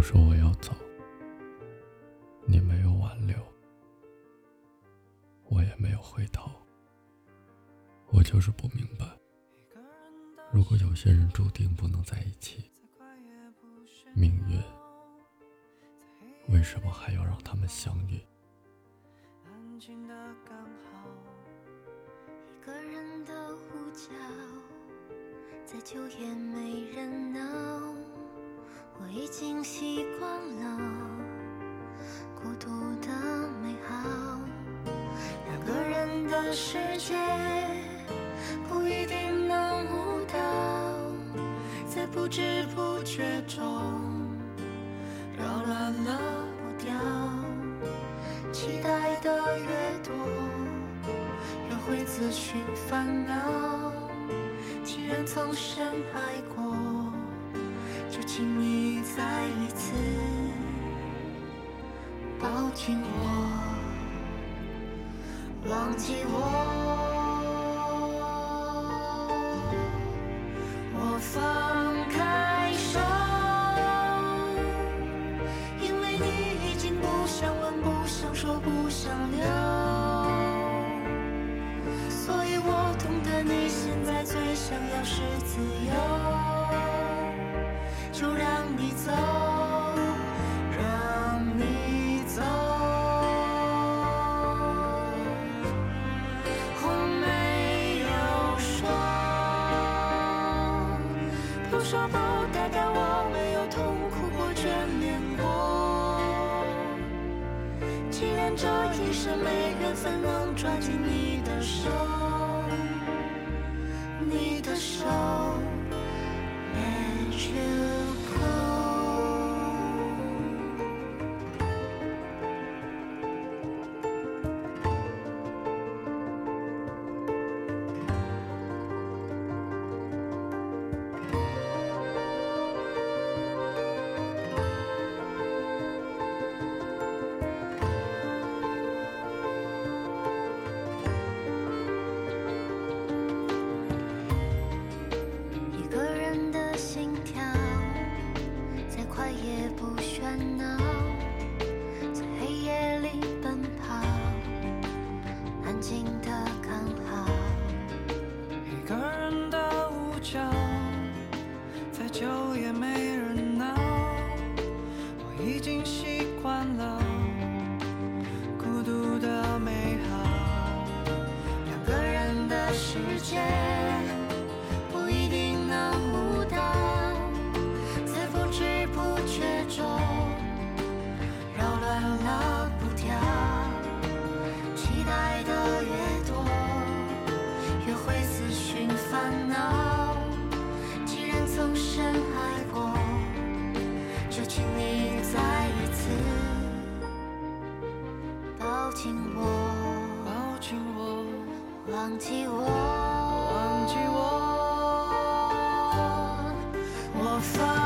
我说我要走，你没有挽留，我也没有回头。我就是不明白，如果有些人注定不能在一起，命运为什么还要让他们相遇？一个人的呼叫，再久也没人闹。我已经习惯了孤独的美好。两个人的世界不一定能舞蹈，在不知不觉中扰乱了步调。期待的越多，越会自寻烦恼。既然曾深爱过，请你再一次抱紧我，忘记我。我放开手，因为你已经不想问、不想说、不想留，说不代表我没有痛苦过、眷恋过。既然这一生没缘分能抓紧你的手，你的手觉中扰乱了步调。期待的越多，越会自寻烦恼。既然曾深爱过，就请你再一次抱紧我。抱紧我，忘记我，忘记我。我放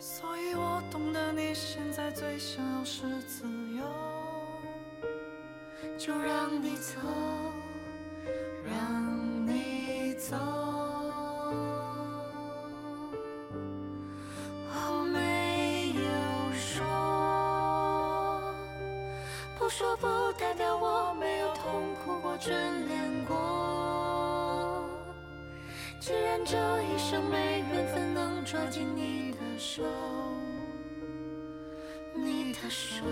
所以我懂得你现在最想要是自由。就让你走，让你走。我没有说，不说不代表我没有痛苦过、眷恋过。既然这一生没缘分能抓紧你的手你的手。